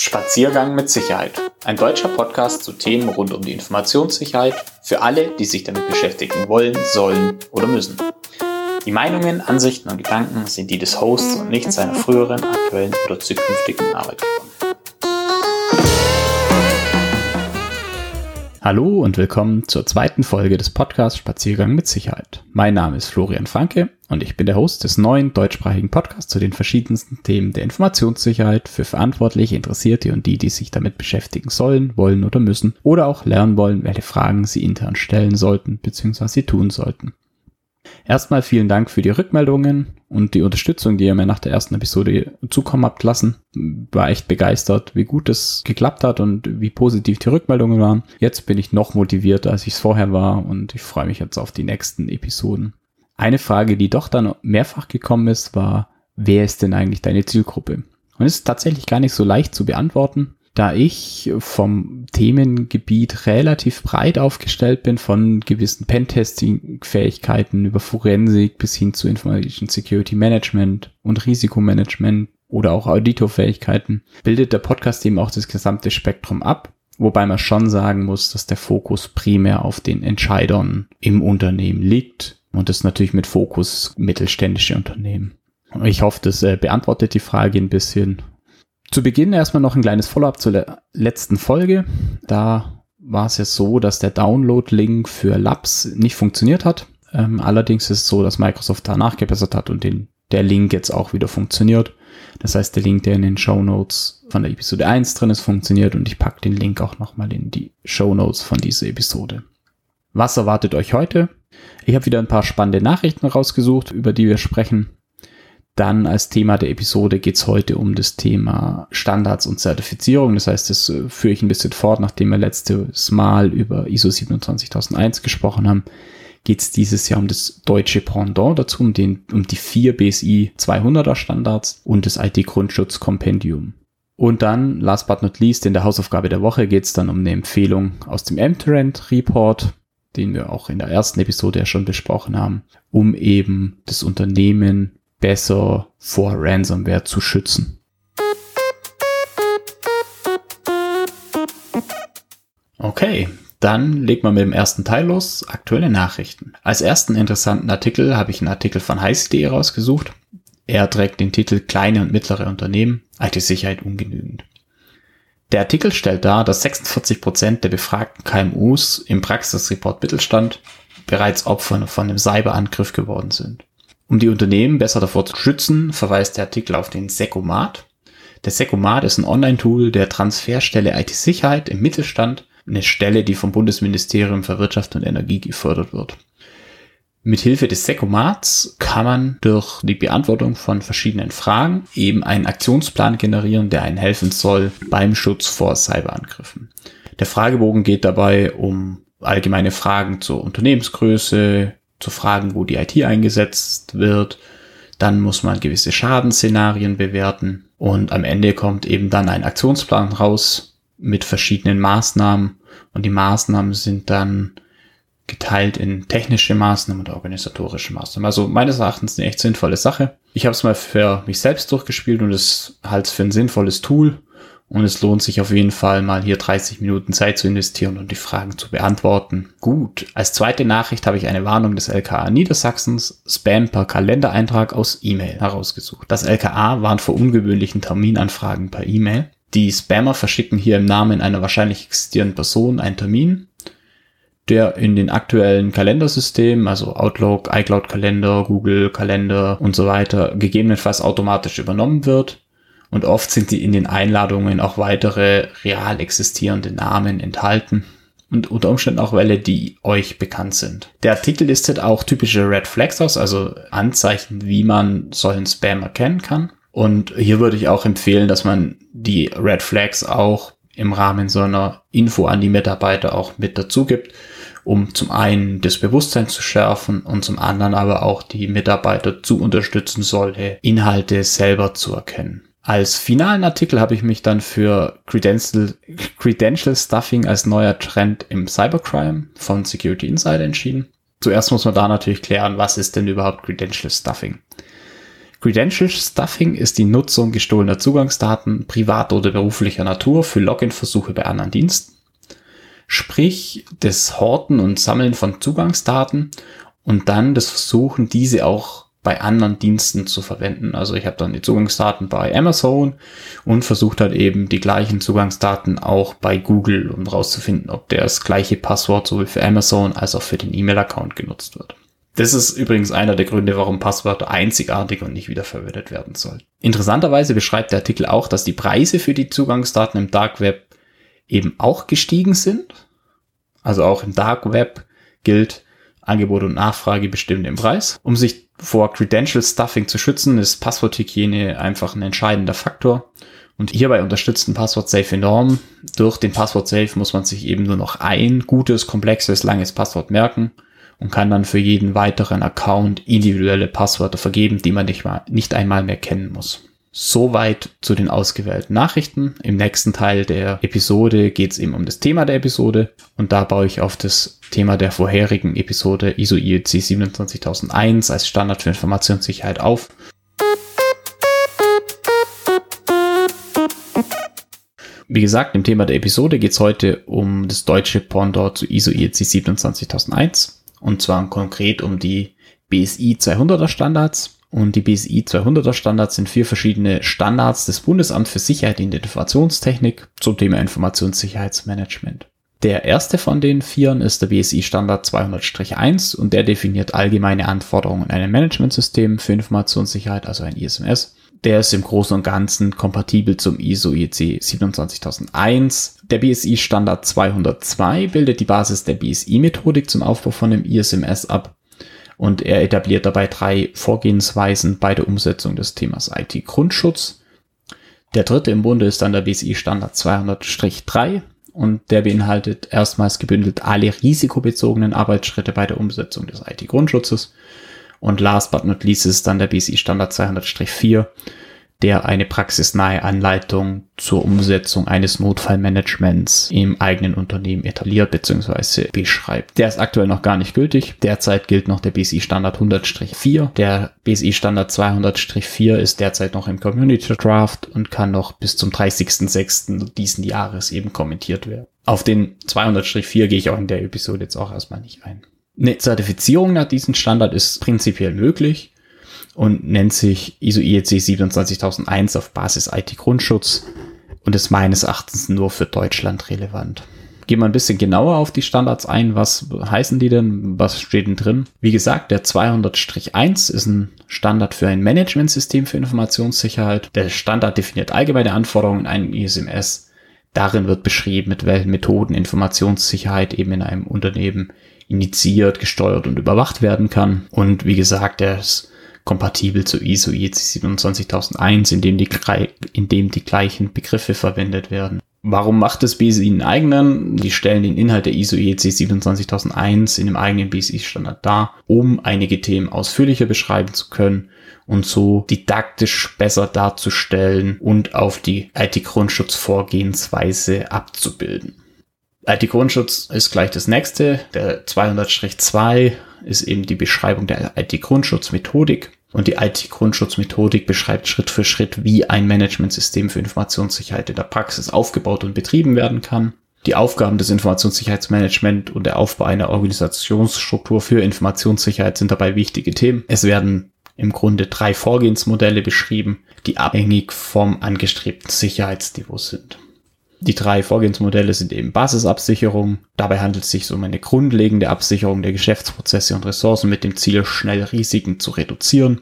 Spaziergang mit Sicherheit. Ein deutscher Podcast zu Themen rund um die Informationssicherheit für alle, die sich damit beschäftigen wollen, sollen oder müssen. Die Meinungen, Ansichten und Gedanken sind die des Hosts und nicht seiner früheren, aktuellen oder zukünftigen Arbeitgeber. Hallo und willkommen zur zweiten Folge des Podcasts Spaziergang mit Sicherheit. Mein Name ist Florian Franke und ich bin der Host des neuen deutschsprachigen Podcasts zu den verschiedensten Themen der Informationssicherheit für Verantwortliche, Interessierte und die, die sich damit beschäftigen sollen, wollen oder müssen oder auch lernen wollen, welche Fragen sie intern stellen sollten bzw. tun sollten. Erstmal vielen Dank für die Rückmeldungen und die Unterstützung, die ihr mir nach der ersten Episode zukommen habt lassen. War echt begeistert, wie gut es geklappt hat und wie positiv die Rückmeldungen waren. Jetzt bin ich noch motivierter, als ich es vorher war und ich freue mich jetzt auf die nächsten Episoden. Eine Frage, die doch dann mehrfach gekommen ist, war, wer ist denn eigentlich deine Zielgruppe? Und es ist tatsächlich gar nicht so leicht zu beantworten da ich vom Themengebiet relativ breit aufgestellt bin, von gewissen Pentesting-Fähigkeiten über Forensik bis hin zu Information Security Management und Risikomanagement oder auch Auditorfähigkeiten, bildet der Podcast eben auch das gesamte Spektrum ab. Wobei man schon sagen muss, dass der Fokus primär auf den Entscheidern im Unternehmen liegt und das natürlich mit Fokus mittelständische Unternehmen. Ich hoffe, das äh, beantwortet die Frage ein bisschen zu Beginn erstmal noch ein kleines Follow-up zur le letzten Folge. Da war es jetzt so, dass der Download-Link für Labs nicht funktioniert hat. Ähm, allerdings ist es so, dass Microsoft da nachgebessert hat und den, der Link jetzt auch wieder funktioniert. Das heißt, der Link, der in den Show Notes von der Episode 1 drin ist, funktioniert und ich packe den Link auch nochmal in die Show Notes von dieser Episode. Was erwartet euch heute? Ich habe wieder ein paar spannende Nachrichten rausgesucht, über die wir sprechen. Dann als Thema der Episode geht es heute um das Thema Standards und Zertifizierung. Das heißt, das äh, führe ich ein bisschen fort, nachdem wir letztes Mal über ISO 27001 gesprochen haben geht es dieses Jahr um das deutsche Pendant dazu, um, den, um die vier BSI 200er Standards und das IT-Grundschutz-Kompendium. Und dann, last but not least, in der Hausaufgabe der Woche geht es dann um eine Empfehlung aus dem M-Trend-Report, den wir auch in der ersten Episode ja schon besprochen haben, um eben das Unternehmen besser vor Ransomware zu schützen. Okay, dann legt man mit dem ersten Teil los. Aktuelle Nachrichten. Als ersten interessanten Artikel habe ich einen Artikel von heiß.de rausgesucht. Er trägt den Titel Kleine und mittlere Unternehmen, IT-Sicherheit ungenügend. Der Artikel stellt dar, dass 46 Prozent der befragten KMUs im Praxisreport Mittelstand bereits Opfer von einem Cyberangriff geworden sind. Um die Unternehmen besser davor zu schützen, verweist der Artikel auf den Secomat. Der Secomat ist ein Online-Tool der Transferstelle IT-Sicherheit im Mittelstand, eine Stelle, die vom Bundesministerium für Wirtschaft und Energie gefördert wird. Mithilfe des Secomats kann man durch die Beantwortung von verschiedenen Fragen eben einen Aktionsplan generieren, der einen helfen soll beim Schutz vor Cyberangriffen. Der Fragebogen geht dabei um allgemeine Fragen zur Unternehmensgröße, zu fragen, wo die IT eingesetzt wird. Dann muss man gewisse Schadensszenarien bewerten und am Ende kommt eben dann ein Aktionsplan raus mit verschiedenen Maßnahmen und die Maßnahmen sind dann geteilt in technische Maßnahmen und organisatorische Maßnahmen. Also meines Erachtens eine echt sinnvolle Sache. Ich habe es mal für mich selbst durchgespielt und es halt für ein sinnvolles Tool und es lohnt sich auf jeden Fall mal hier 30 Minuten Zeit zu investieren und die Fragen zu beantworten. Gut, als zweite Nachricht habe ich eine Warnung des LKA Niedersachsens, Spam per Kalendereintrag aus E-Mail herausgesucht. Das LKA warnt vor ungewöhnlichen Terminanfragen per E-Mail. Die Spammer verschicken hier im Namen einer wahrscheinlich existierenden Person einen Termin, der in den aktuellen Kalendersystemen, also Outlook, iCloud Kalender, Google Kalender und so weiter, gegebenenfalls automatisch übernommen wird und oft sind die in den Einladungen auch weitere real existierende Namen enthalten und unter Umständen auch welche, die euch bekannt sind. Der Artikel listet auch typische Red Flags aus, also Anzeichen, wie man solchen Spam erkennen kann. Und hier würde ich auch empfehlen, dass man die Red Flags auch im Rahmen so einer Info an die Mitarbeiter auch mit dazu gibt, um zum einen das Bewusstsein zu schärfen und zum anderen aber auch die Mitarbeiter zu unterstützen, solche Inhalte selber zu erkennen. Als finalen Artikel habe ich mich dann für Credential, Credential Stuffing als neuer Trend im Cybercrime von Security Insider entschieden. Zuerst muss man da natürlich klären, was ist denn überhaupt Credential Stuffing? Credential Stuffing ist die Nutzung gestohlener Zugangsdaten privater oder beruflicher Natur für Login-Versuche bei anderen Diensten. Sprich, das Horten und Sammeln von Zugangsdaten und dann das Versuchen, diese auch bei anderen Diensten zu verwenden. Also ich habe dann die Zugangsdaten bei Amazon und versucht halt eben die gleichen Zugangsdaten auch bei Google, um rauszufinden, ob das gleiche Passwort sowohl für Amazon als auch für den E-Mail-Account genutzt wird. Das ist übrigens einer der Gründe, warum Passwörter einzigartig und nicht wiederverwendet werden sollen. Interessanterweise beschreibt der Artikel auch, dass die Preise für die Zugangsdaten im Dark Web eben auch gestiegen sind. Also auch im Dark Web gilt, Angebot und Nachfrage bestimmen den Preis. Um sich vor Credential Stuffing zu schützen, ist Passworthygiene einfach ein entscheidender Faktor. Und hierbei unterstützt ein Passwort Safe enorm. Durch den Passwort Safe muss man sich eben nur noch ein gutes, komplexes, langes Passwort merken und kann dann für jeden weiteren Account individuelle Passwörter vergeben, die man nicht, mal, nicht einmal mehr kennen muss. Soweit zu den ausgewählten Nachrichten. Im nächsten Teil der Episode geht es eben um das Thema der Episode und da baue ich auf das Thema der vorherigen Episode ISO IEC 27001 als Standard für Informationssicherheit auf. Wie gesagt, im Thema der Episode geht es heute um das deutsche Pendant zu ISO IEC 27001 und zwar konkret um die BSI 200er Standards. Und die BSI 200er Standards sind vier verschiedene Standards des Bundesamt für Sicherheit in der Informationstechnik zum Thema Informationssicherheitsmanagement. Der erste von den vieren ist der BSI Standard 200-1 und der definiert allgemeine Anforderungen an ein Managementsystem für Informationssicherheit, also ein ISMS. Der ist im Großen und Ganzen kompatibel zum ISO IEC 27001. Der BSI Standard 202 bildet die Basis der BSI-Methodik zum Aufbau von dem ISMS ab und er etabliert dabei drei Vorgehensweisen bei der Umsetzung des Themas IT-Grundschutz. Der dritte im Bunde ist dann der BSI Standard 200-3 und der beinhaltet erstmals gebündelt alle risikobezogenen Arbeitsschritte bei der Umsetzung des IT-Grundschutzes und last but not least ist dann der BSI Standard 200-4, der eine praxisnahe Anleitung zur Umsetzung eines Notfallmanagements im eigenen Unternehmen etabliert bzw. beschreibt. Der ist aktuell noch gar nicht gültig. Derzeit gilt noch der BSI Standard 100-4. Der BSI Standard 200-4 ist derzeit noch im Community Draft und kann noch bis zum 30.06. diesen Jahres eben kommentiert werden. Auf den 200-4 gehe ich auch in der Episode jetzt auch erstmal nicht ein. Eine Zertifizierung nach diesem Standard ist prinzipiell möglich und nennt sich ISO IEC 27001 auf Basis IT-Grundschutz und ist meines Erachtens nur für Deutschland relevant. Gehen wir ein bisschen genauer auf die Standards ein. Was heißen die denn? Was steht denn drin? Wie gesagt, der 200-1 ist ein Standard für ein Managementsystem für Informationssicherheit. Der Standard definiert allgemeine Anforderungen in einem ISMS. Darin wird beschrieben, mit welchen Methoden Informationssicherheit eben in einem Unternehmen initiiert, gesteuert und überwacht werden kann. Und wie gesagt, er ist kompatibel zu ISO IEC 27001, in dem die, in dem die gleichen Begriffe verwendet werden. Warum macht das BSI einen eigenen? Die stellen den Inhalt der ISO IEC 27001 in dem eigenen BSI-Standard dar, um einige Themen ausführlicher beschreiben zu können und so didaktisch besser darzustellen und auf die IT-Grundschutzvorgehensweise abzubilden. IT-Grundschutz ist gleich das nächste. Der 200-2 ist eben die Beschreibung der IT-Grundschutzmethodik. Und die IT-Grundschutzmethodik beschreibt Schritt für Schritt, wie ein Managementsystem für Informationssicherheit in der Praxis aufgebaut und betrieben werden kann. Die Aufgaben des Informationssicherheitsmanagement und der Aufbau einer Organisationsstruktur für Informationssicherheit sind dabei wichtige Themen. Es werden im Grunde drei Vorgehensmodelle beschrieben, die abhängig vom angestrebten Sicherheitsniveau sind. Die drei Vorgehensmodelle sind eben Basisabsicherung. Dabei handelt es sich um eine grundlegende Absicherung der Geschäftsprozesse und Ressourcen mit dem Ziel, schnell Risiken zu reduzieren,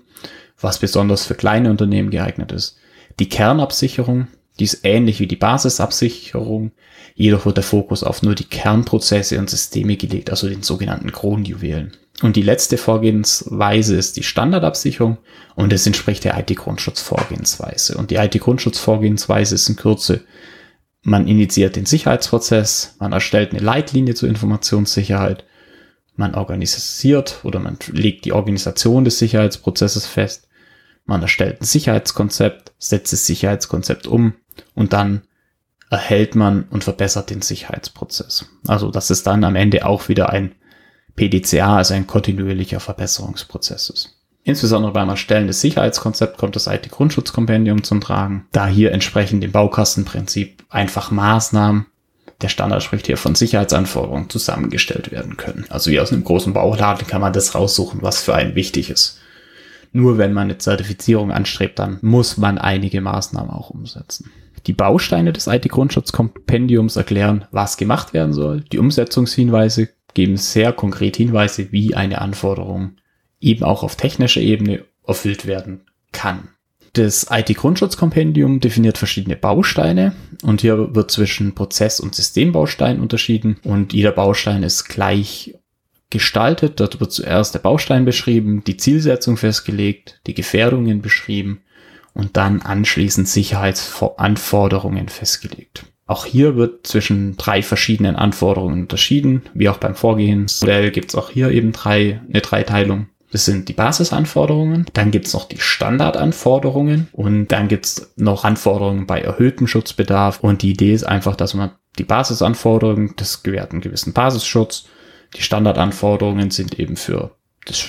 was besonders für kleine Unternehmen geeignet ist. Die Kernabsicherung, die ist ähnlich wie die Basisabsicherung, jedoch wird der Fokus auf nur die Kernprozesse und Systeme gelegt, also den sogenannten Kronjuwelen. Und die letzte Vorgehensweise ist die Standardabsicherung und es entspricht der IT-Grundschutzvorgehensweise. Und die IT-Grundschutzvorgehensweise ist in Kürze man initiiert den Sicherheitsprozess, man erstellt eine Leitlinie zur Informationssicherheit, man organisiert oder man legt die Organisation des Sicherheitsprozesses fest, man erstellt ein Sicherheitskonzept, setzt das Sicherheitskonzept um und dann erhält man und verbessert den Sicherheitsprozess. Also dass es dann am Ende auch wieder ein PDCA, also ein kontinuierlicher Verbesserungsprozess ist. Insbesondere beim Erstellen des Sicherheitskonzepts kommt das IT-Grundschutzkompendium zum Tragen, da hier entsprechend dem Baukastenprinzip einfach Maßnahmen, der Standard spricht hier von Sicherheitsanforderungen, zusammengestellt werden können. Also wie aus einem großen Bauladen kann man das raussuchen, was für einen wichtig ist. Nur wenn man eine Zertifizierung anstrebt, dann muss man einige Maßnahmen auch umsetzen. Die Bausteine des IT-Grundschutzkompendiums erklären, was gemacht werden soll. Die Umsetzungshinweise geben sehr konkret Hinweise, wie eine Anforderung eben auch auf technischer Ebene erfüllt werden kann. Das IT-Grundschutzkompendium definiert verschiedene Bausteine und hier wird zwischen Prozess- und Systembaustein unterschieden und jeder Baustein ist gleich gestaltet. Dort wird zuerst der Baustein beschrieben, die Zielsetzung festgelegt, die Gefährdungen beschrieben und dann anschließend Sicherheitsanforderungen festgelegt. Auch hier wird zwischen drei verschiedenen Anforderungen unterschieden, wie auch beim Vorgehensmodell gibt es auch hier eben drei, eine Dreiteilung. Das sind die Basisanforderungen, dann gibt's noch die Standardanforderungen und dann gibt's noch Anforderungen bei erhöhtem Schutzbedarf. Und die Idee ist einfach, dass man die Basisanforderungen, das gewährt einen gewissen Basisschutz. Die Standardanforderungen sind eben für das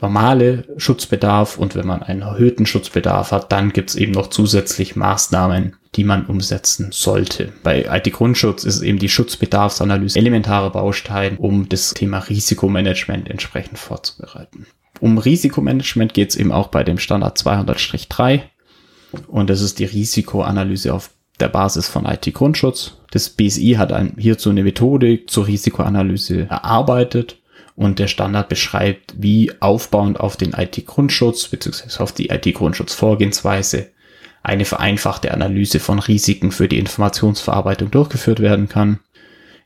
normale Schutzbedarf und wenn man einen erhöhten Schutzbedarf hat, dann gibt's eben noch zusätzlich Maßnahmen, die man umsetzen sollte. Bei IT-Grundschutz ist eben die Schutzbedarfsanalyse elementarer Baustein, um das Thema Risikomanagement entsprechend vorzubereiten. Um Risikomanagement geht's eben auch bei dem Standard 200-3 und das ist die Risikoanalyse auf der Basis von IT-Grundschutz. Das BSI hat ein, hierzu eine Methodik zur Risikoanalyse erarbeitet und der Standard beschreibt, wie aufbauend auf den IT-Grundschutz bzw. auf die IT-Grundschutzvorgehensweise eine vereinfachte Analyse von Risiken für die Informationsverarbeitung durchgeführt werden kann,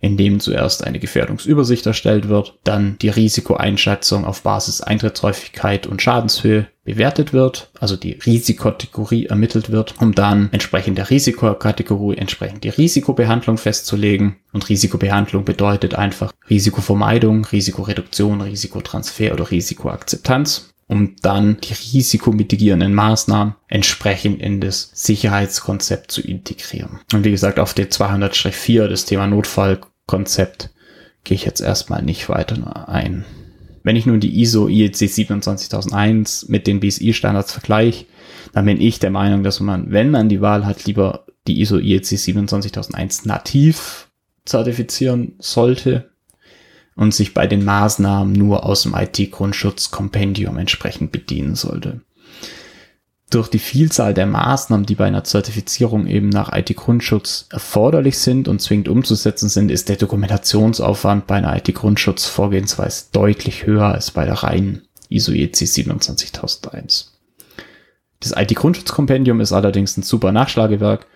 indem zuerst eine Gefährdungsübersicht erstellt wird, dann die Risikoeinschätzung auf Basis Eintrittshäufigkeit und Schadenshöhe bewertet wird, also die Risikokategorie ermittelt wird, um dann entsprechend der Risikokategorie entsprechend die Risikobehandlung festzulegen. Und Risikobehandlung bedeutet einfach Risikovermeidung, Risikoreduktion, Risikotransfer oder Risikoakzeptanz um dann die risikomitigierenden Maßnahmen entsprechend in das Sicherheitskonzept zu integrieren. Und wie gesagt, auf den 200-4, das Thema Notfallkonzept, gehe ich jetzt erstmal nicht weiter ein. Wenn ich nun die ISO IEC 27001 mit den BSI-Standards vergleiche, dann bin ich der Meinung, dass man, wenn man die Wahl hat, lieber die ISO IEC 27001 nativ zertifizieren sollte, und sich bei den Maßnahmen nur aus dem IT-Grundschutz-Kompendium entsprechend bedienen sollte. Durch die Vielzahl der Maßnahmen, die bei einer Zertifizierung eben nach IT-Grundschutz erforderlich sind und zwingend umzusetzen sind, ist der Dokumentationsaufwand bei einer IT-Grundschutz-Vorgehensweise deutlich höher als bei der reinen ISO EC 27001. Das IT-Grundschutzkompendium ist allerdings ein super Nachschlagewerk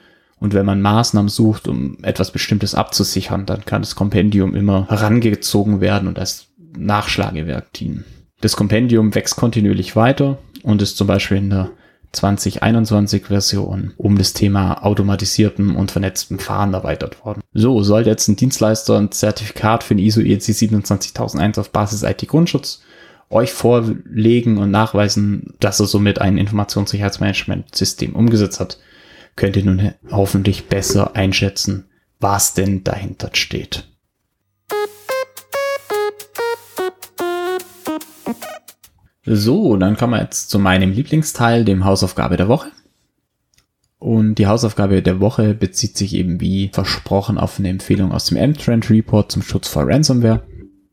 und wenn man Maßnahmen sucht, um etwas Bestimmtes abzusichern, dann kann das Kompendium immer herangezogen werden und als Nachschlagewerk dienen. Das Kompendium wächst kontinuierlich weiter und ist zum Beispiel in der 2021 Version um das Thema automatisiertem und vernetztem Fahren erweitert worden. So, sollte jetzt ein Dienstleister ein Zertifikat für den ISO EC 27001 auf Basis IT-Grundschutz euch vorlegen und nachweisen, dass er somit ein Informationssicherheitsmanagementsystem umgesetzt hat, könnt ihr nun hoffentlich besser einschätzen, was denn dahinter steht. So, dann kommen wir jetzt zu meinem Lieblingsteil, dem Hausaufgabe der Woche. Und die Hausaufgabe der Woche bezieht sich eben wie versprochen auf eine Empfehlung aus dem M-Trend Report zum Schutz vor Ransomware.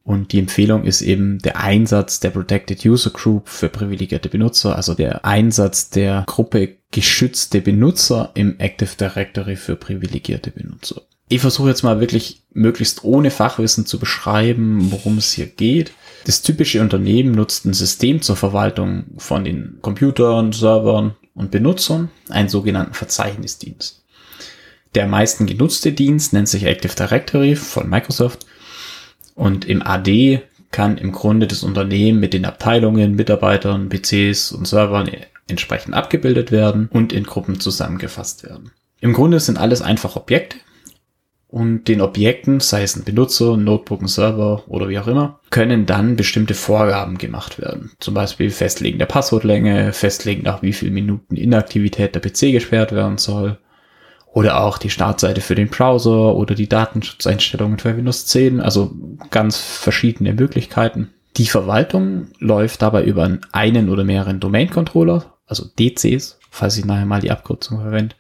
Und die Empfehlung ist eben der Einsatz der Protected User Group für privilegierte Benutzer, also der Einsatz der Gruppe geschützte Benutzer im Active Directory für privilegierte Benutzer. Ich versuche jetzt mal wirklich möglichst ohne Fachwissen zu beschreiben, worum es hier geht. Das typische Unternehmen nutzt ein System zur Verwaltung von den Computern, Servern und Benutzern, einen sogenannten Verzeichnisdienst. Der am meisten genutzte Dienst nennt sich Active Directory von Microsoft und im AD kann im Grunde das Unternehmen mit den Abteilungen, Mitarbeitern, PCs und Servern entsprechend abgebildet werden und in Gruppen zusammengefasst werden. Im Grunde sind alles einfach Objekte und den Objekten, sei es ein Benutzer, ein Notebook, ein Server oder wie auch immer, können dann bestimmte Vorgaben gemacht werden. Zum Beispiel Festlegen der Passwortlänge, Festlegen nach wie viel Minuten Inaktivität der PC gesperrt werden soll oder auch die Startseite für den Browser oder die Datenschutzeinstellungen für Windows 10, also ganz verschiedene Möglichkeiten. Die Verwaltung läuft dabei über einen oder mehreren Domain-Controller, also DCs, falls ich nachher mal die Abkürzung verwende,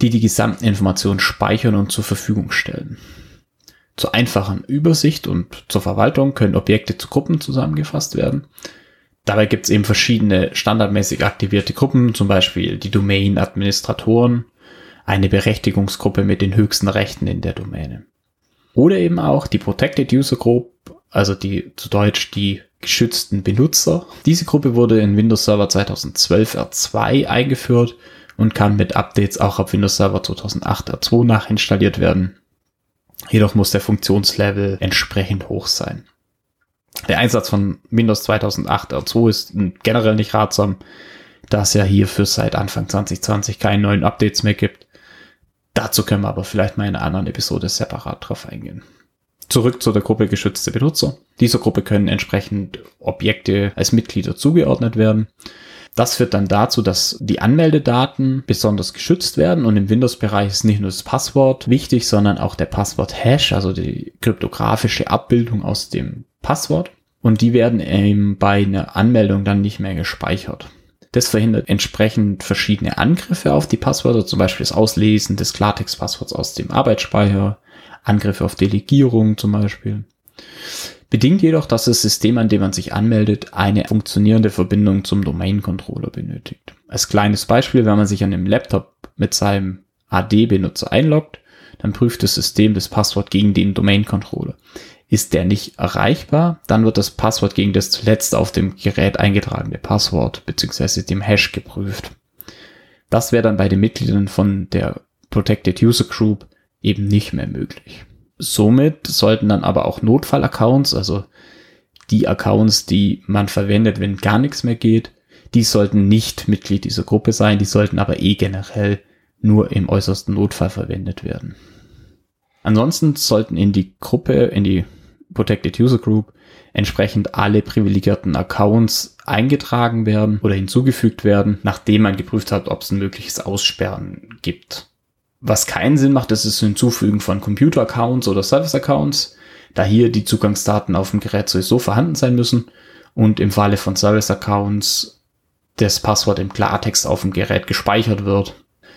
die die gesamten Informationen speichern und zur Verfügung stellen. Zur einfachen Übersicht und zur Verwaltung können Objekte zu Gruppen zusammengefasst werden. Dabei gibt es eben verschiedene standardmäßig aktivierte Gruppen, zum Beispiel die Domain-Administratoren, eine Berechtigungsgruppe mit den höchsten Rechten in der Domäne. Oder eben auch die Protected User Group, also die zu Deutsch die geschützten Benutzer. Diese Gruppe wurde in Windows Server 2012 R2 eingeführt und kann mit Updates auch auf Windows Server 2008 R2 nachinstalliert werden. Jedoch muss der Funktionslevel entsprechend hoch sein. Der Einsatz von Windows 2008 R2 ist generell nicht ratsam, da es ja hierfür seit Anfang 2020 keine neuen Updates mehr gibt. Dazu können wir aber vielleicht mal in einer anderen Episode separat drauf eingehen. Zurück zu der Gruppe geschützte Benutzer. Dieser Gruppe können entsprechend Objekte als Mitglieder zugeordnet werden. Das führt dann dazu, dass die Anmeldedaten besonders geschützt werden und im Windows-Bereich ist nicht nur das Passwort wichtig, sondern auch der Passwort-Hash, also die kryptografische Abbildung aus dem Passwort. Und die werden eben bei einer Anmeldung dann nicht mehr gespeichert. Das verhindert entsprechend verschiedene Angriffe auf die Passwörter, zum Beispiel das Auslesen des Klartext-Passworts aus dem Arbeitsspeicher, Angriffe auf Delegierung zum Beispiel. Bedingt jedoch, dass das System, an dem man sich anmeldet, eine funktionierende Verbindung zum Domain-Controller benötigt. Als kleines Beispiel, wenn man sich an dem Laptop mit seinem AD-Benutzer einloggt, dann prüft das System das Passwort gegen den Domain-Controller. Ist der nicht erreichbar, dann wird das Passwort gegen das zuletzt auf dem Gerät eingetragene Passwort bzw. dem Hash geprüft. Das wäre dann bei den Mitgliedern von der Protected User Group eben nicht mehr möglich. Somit sollten dann aber auch Notfall-Accounts, also die Accounts, die man verwendet, wenn gar nichts mehr geht, die sollten nicht Mitglied dieser Gruppe sein, die sollten aber eh generell nur im äußersten Notfall verwendet werden. Ansonsten sollten in die Gruppe, in die Protected User Group entsprechend alle privilegierten Accounts eingetragen werden oder hinzugefügt werden, nachdem man geprüft hat, ob es ein mögliches Aussperren gibt. Was keinen Sinn macht, ist das Hinzufügen von Computer-Accounts oder Service-Accounts, da hier die Zugangsdaten auf dem Gerät sowieso vorhanden sein müssen und im Falle von Service-Accounts das Passwort im Klartext auf dem Gerät gespeichert wird,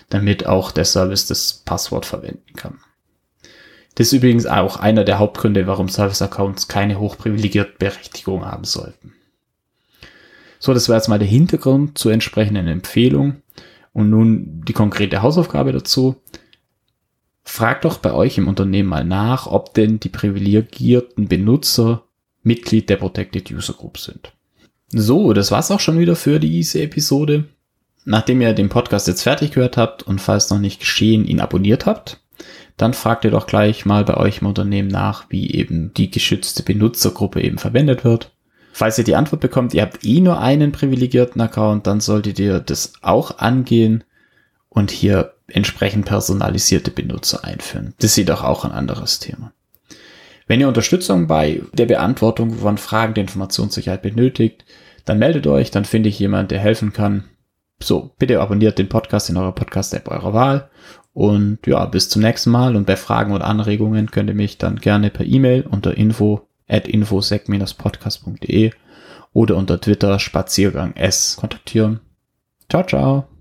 damit auch der Service das Passwort verwenden kann. Das ist übrigens auch einer der Hauptgründe, warum Service-Accounts keine hochprivilegierte Berechtigung haben sollten. So, das war jetzt mal der Hintergrund zur entsprechenden Empfehlung. Und nun die konkrete Hausaufgabe dazu. Fragt doch bei euch im Unternehmen mal nach, ob denn die privilegierten Benutzer Mitglied der Protected User Group sind. So, das war's auch schon wieder für diese Episode. Nachdem ihr den Podcast jetzt fertig gehört habt und falls noch nicht geschehen, ihn abonniert habt, dann fragt ihr doch gleich mal bei euch im Unternehmen nach, wie eben die geschützte Benutzergruppe eben verwendet wird. Falls ihr die Antwort bekommt, ihr habt eh nur einen privilegierten Account, dann solltet ihr das auch angehen und hier entsprechend personalisierte Benutzer einführen. Das ist jedoch auch ein anderes Thema. Wenn ihr Unterstützung bei der Beantwortung von Fragen der Informationssicherheit benötigt, dann meldet euch, dann finde ich jemand, der helfen kann. So, bitte abonniert den Podcast in eurer Podcast-App eurer Wahl und ja, bis zum nächsten Mal. Und bei Fragen oder Anregungen könnt ihr mich dann gerne per E-Mail unter info at infosec-podcast.de oder unter Twitter Spaziergang S kontaktieren. Ciao, ciao.